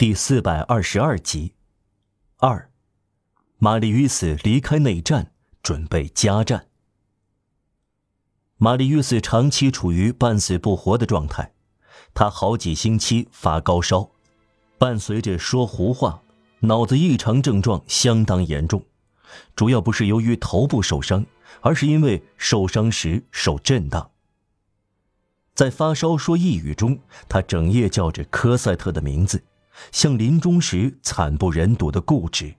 第四百二十二集。二，玛丽与斯离开内战，准备加战。玛丽与斯长期处于半死不活的状态，他好几星期发高烧，伴随着说胡话，脑子异常症状相当严重。主要不是由于头部受伤，而是因为受伤时受震荡。在发烧说呓语中，他整夜叫着科赛特的名字，像临终时惨不忍睹的固执。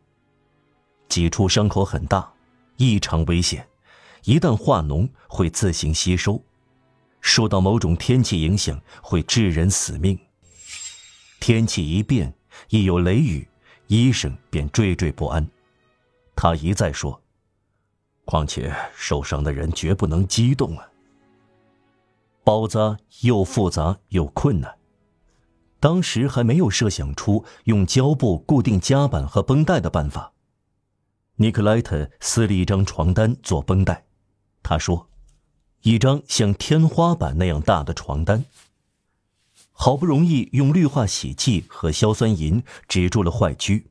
几处伤口很大，异常危险，一旦化脓会自行吸收，受到某种天气影响会致人死命。天气一变，一有雷雨，医生便惴惴不安。他一再说：“况且受伤的人绝不能激动啊。”包扎又复杂又困难，当时还没有设想出用胶布固定夹板和绷带的办法。尼克莱特撕了一张床单做绷带，他说：“一张像天花板那样大的床单。”好不容易用氯化洗剂和硝酸银止住了坏疽。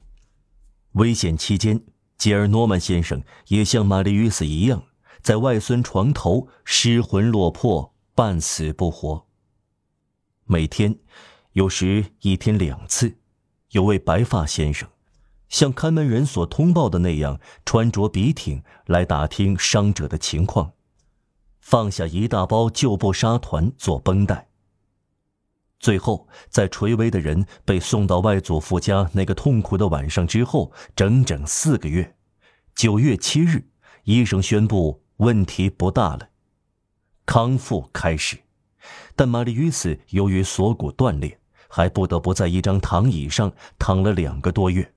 危险期间，吉尔诺曼先生也像玛丽与斯一样，在外孙床头失魂落魄。半死不活。每天，有时一天两次，有位白发先生，像看门人所通报的那样，穿着笔挺来打听伤者的情况，放下一大包旧布纱团做绷带。最后，在垂危的人被送到外祖父家那个痛苦的晚上之后，整整四个月，九月七日，医生宣布问题不大了。康复开始，但玛丽与斯由于锁骨断裂，还不得不在一张躺椅上躺了两个多月。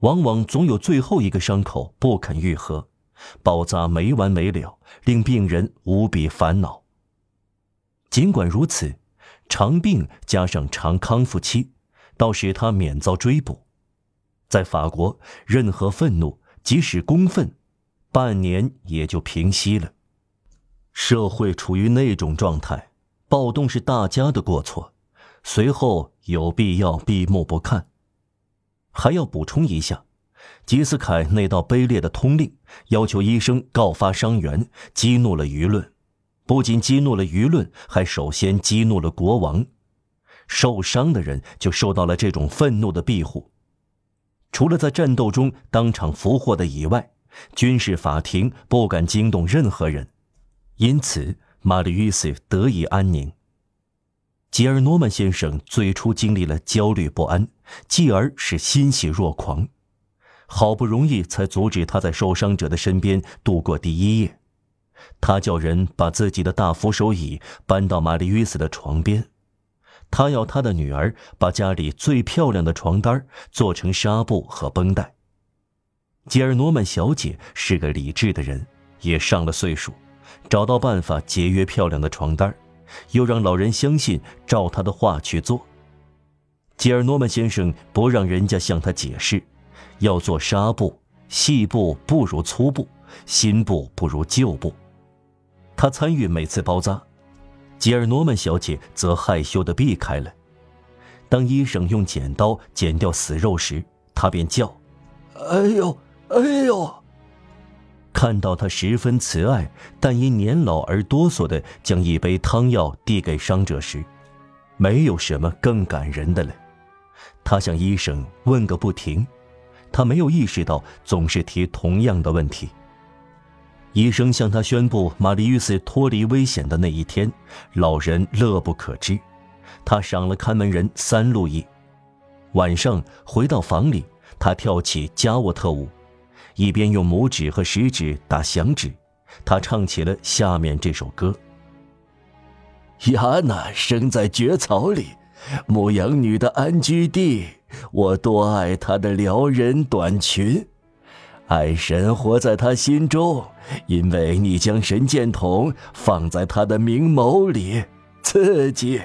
往往总有最后一个伤口不肯愈合，包扎没完没了，令病人无比烦恼。尽管如此，长病加上长康复期，倒使他免遭追捕。在法国，任何愤怒，即使公愤，半年也就平息了。社会处于那种状态，暴动是大家的过错，随后有必要闭目不看。还要补充一下，吉斯凯那道卑劣的通令，要求医生告发伤员，激怒了舆论，不仅激怒了舆论，还首先激怒了国王。受伤的人就受到了这种愤怒的庇护，除了在战斗中当场俘获的以外，军事法庭不敢惊动任何人。因此，玛丽与斯得以安宁。吉尔诺曼先生最初经历了焦虑不安，继而是欣喜若狂，好不容易才阻止他在受伤者的身边度过第一夜。他叫人把自己的大扶手椅搬到玛丽与斯的床边，他要他的女儿把家里最漂亮的床单做成纱布和绷带。吉尔诺曼小姐是个理智的人，也上了岁数。找到办法节约漂亮的床单又让老人相信照他的话去做。吉尔诺曼先生不让人家向他解释，要做纱布，细布不如粗布，新布不如旧布。他参与每次包扎，吉尔诺曼小姐则害羞地避开了。当医生用剪刀剪掉死肉时，他便叫：“哎呦，哎呦！”看到他十分慈爱，但因年老而哆嗦的将一杯汤药递给伤者时，没有什么更感人的了。他向医生问个不停，他没有意识到总是提同样的问题。医生向他宣布玛丽·与斯脱离危险的那一天，老人乐不可支，他赏了看门人三路易。晚上回到房里，他跳起加沃特舞。一边用拇指和食指打响指，他唱起了下面这首歌：亚娜生在蕨草里，牧羊女的安居地。我多爱她的撩人短裙，爱神活在她心中，因为你将神箭筒放在她的明眸里，刺激。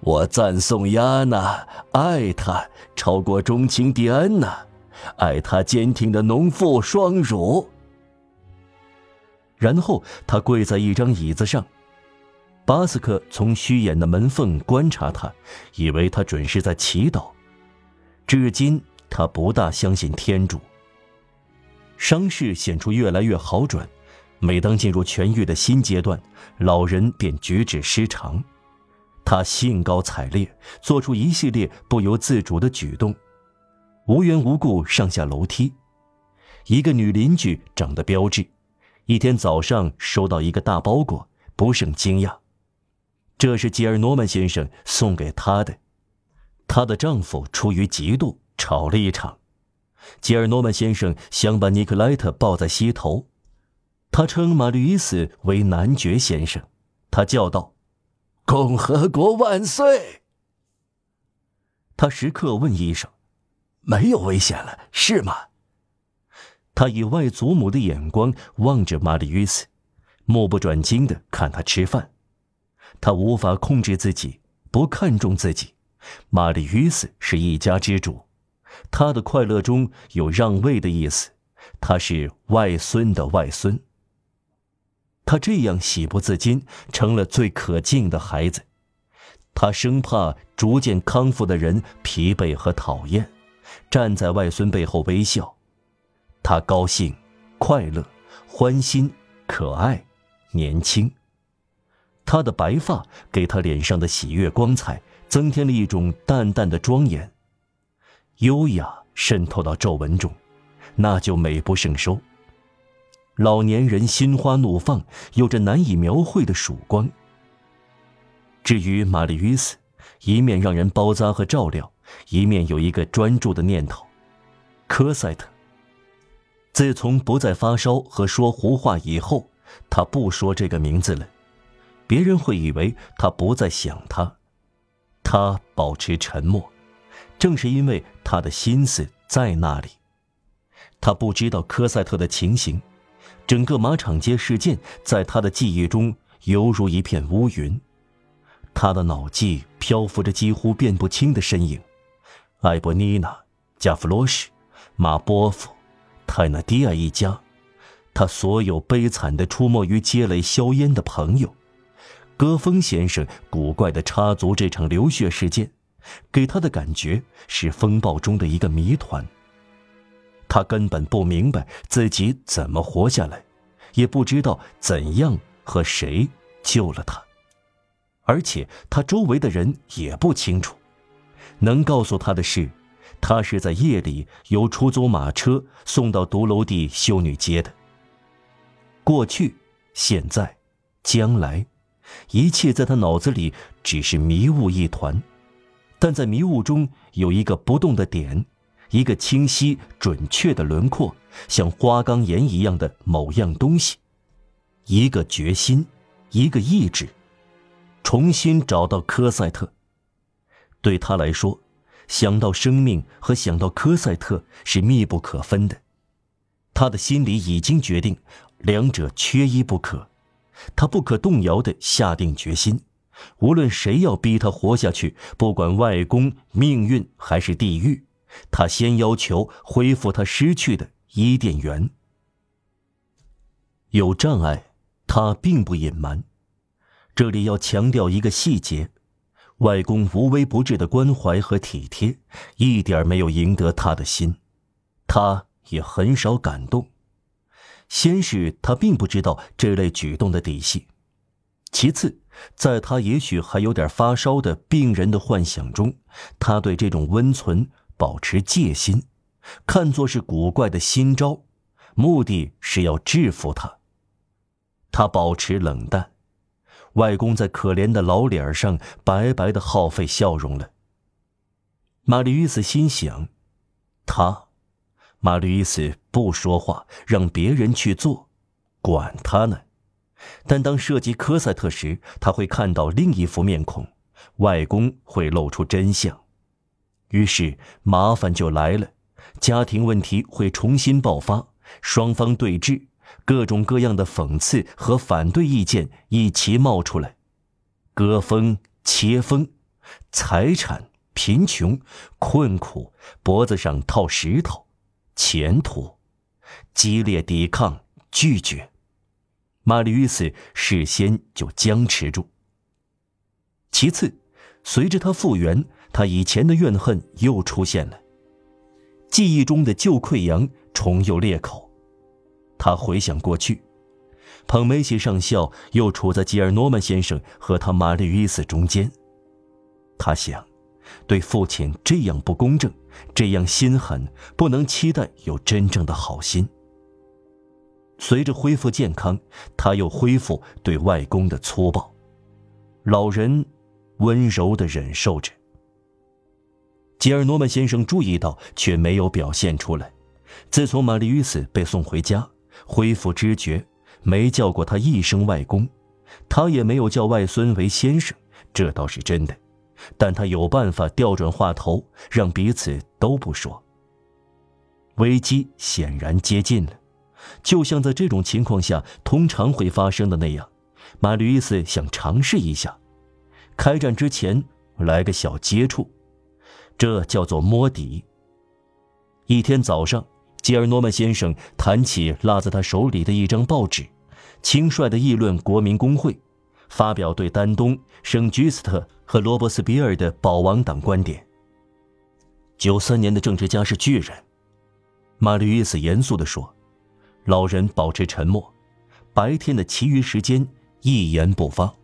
我赞颂亚娜，爱她超过钟情蒂安娜。爱他坚挺的农妇双乳。然后他跪在一张椅子上，巴斯克从虚掩的门缝观察他，以为他准是在祈祷，至今他不大相信天主。伤势显出越来越好转，每当进入痊愈的新阶段，老人便举止失常。他兴高采烈，做出一系列不由自主的举动，无缘无故上下楼梯。一个女邻居长得标致，一天早上收到一个大包裹，不胜惊讶。这是吉尔诺曼先生送给她的。她的丈夫出于嫉妒吵了一场。吉尔诺曼先生想把尼克莱特抱在膝头，他称马吕伊斯为男爵先生。他叫道：“共和国万岁！”他时刻问医生：“没有危险了，是吗？”他以外祖母的眼光望着玛丽·约斯，目不转睛的看他吃饭。他无法控制自己，不看重自己。玛丽·约斯是一家之主，他的快乐中有让位的意思。他是外孙的外孙。他这样喜不自禁，成了最可敬的孩子。他生怕逐渐康复的人疲惫和讨厌，站在外孙背后微笑。他高兴、快乐、欢欣、可爱、年轻。他的白发给他脸上的喜悦光彩增添了一种淡淡的庄严，优雅渗透到皱纹中，那就美不胜收。老年人心花怒放，有着难以描绘的曙光。至于玛丽·约斯，一面让人包扎和照料，一面有一个专注的念头：科赛特。自从不再发烧和说胡话以后，他不说这个名字了。别人会以为他不再想他。他保持沉默，正是因为他的心思在那里。他不知道科赛特的情形，整个马场街事件在他的记忆中犹如一片乌云。他的脑际漂浮着几乎辨不清的身影：艾伯妮娜、加弗罗什、马波夫。泰纳迪亚一家，他所有悲惨的出没于街垒硝烟的朋友，戈峰先生古怪的插足这场流血事件，给他的感觉是风暴中的一个谜团。他根本不明白自己怎么活下来，也不知道怎样和谁救了他，而且他周围的人也不清楚。能告诉他的是。他是在夜里由出租马车送到独楼地修女街的。过去、现在、将来，一切在他脑子里只是迷雾一团，但在迷雾中有一个不动的点，一个清晰准确的轮廓，像花岗岩一样的某样东西，一个决心，一个意志，重新找到科赛特。对他来说。想到生命和想到科赛特是密不可分的，他的心里已经决定，两者缺一不可。他不可动摇地下定决心，无论谁要逼他活下去，不管外公、命运还是地狱，他先要求恢复他失去的伊甸园。有障碍，他并不隐瞒。这里要强调一个细节。外公无微不至的关怀和体贴，一点没有赢得他的心，他也很少感动。先是他并不知道这类举动的底细，其次，在他也许还有点发烧的病人的幻想中，他对这种温存保持戒心，看作是古怪的新招，目的是要制服他。他保持冷淡。外公在可怜的老脸上白白的耗费笑容了。玛丽·伊斯心想：“他，玛丽·伊斯不说话，让别人去做，管他呢。”但当涉及科赛特时，他会看到另一副面孔，外公会露出真相，于是麻烦就来了，家庭问题会重新爆发，双方对峙。各种各样的讽刺和反对意见一齐冒出来，割风、切风，财产、贫穷、困苦，脖子上套石头，前途，激烈抵抗、拒绝。玛丽·约斯事先就僵持住。其次，随着他复原，他以前的怨恨又出现了，记忆中的旧溃疡重又裂口。他回想过去，彭梅西上校又处在吉尔诺曼先生和他玛丽·伊斯中间。他想，对父亲这样不公正，这样心狠，不能期待有真正的好心。随着恢复健康，他又恢复对外公的粗暴。老人温柔的忍受着。吉尔诺曼先生注意到，却没有表现出来。自从玛丽·与斯被送回家，恢复知觉，没叫过他一声外公，他也没有叫外孙为先生，这倒是真的。但他有办法调转话头，让彼此都不说。危机显然接近了，就像在这种情况下通常会发生的那样。马吕伊斯想尝试一下，开战之前来个小接触，这叫做摸底。一天早上，吉尔诺曼先生谈起落在他手里的一张报纸，轻率地议论国民工会，发表对丹东、圣居斯特和罗伯斯比尔的保王党观点。九三年的政治家是巨人，马吕伊斯严肃地说。老人保持沉默，白天的其余时间。一言不发。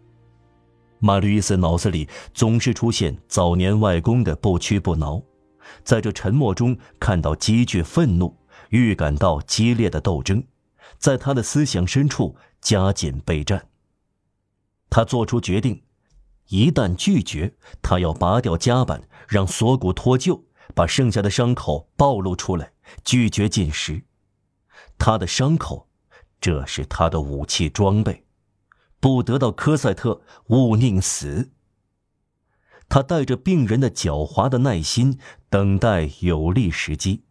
马吕伊斯脑子里总是出现早年外公的不屈不挠，在这沉默中看到积聚愤怒，预感到激烈的斗争，在他的思想深处加紧备战。他做出决定，一旦拒绝，他要拔掉夹板，让锁骨脱臼，把剩下的伤口暴露出来，拒绝进食。他的伤口，这是他的武器装备。不得到科赛特，勿宁死。他带着病人的狡猾的耐心，等待有利时机。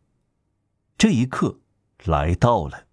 这一刻来到了。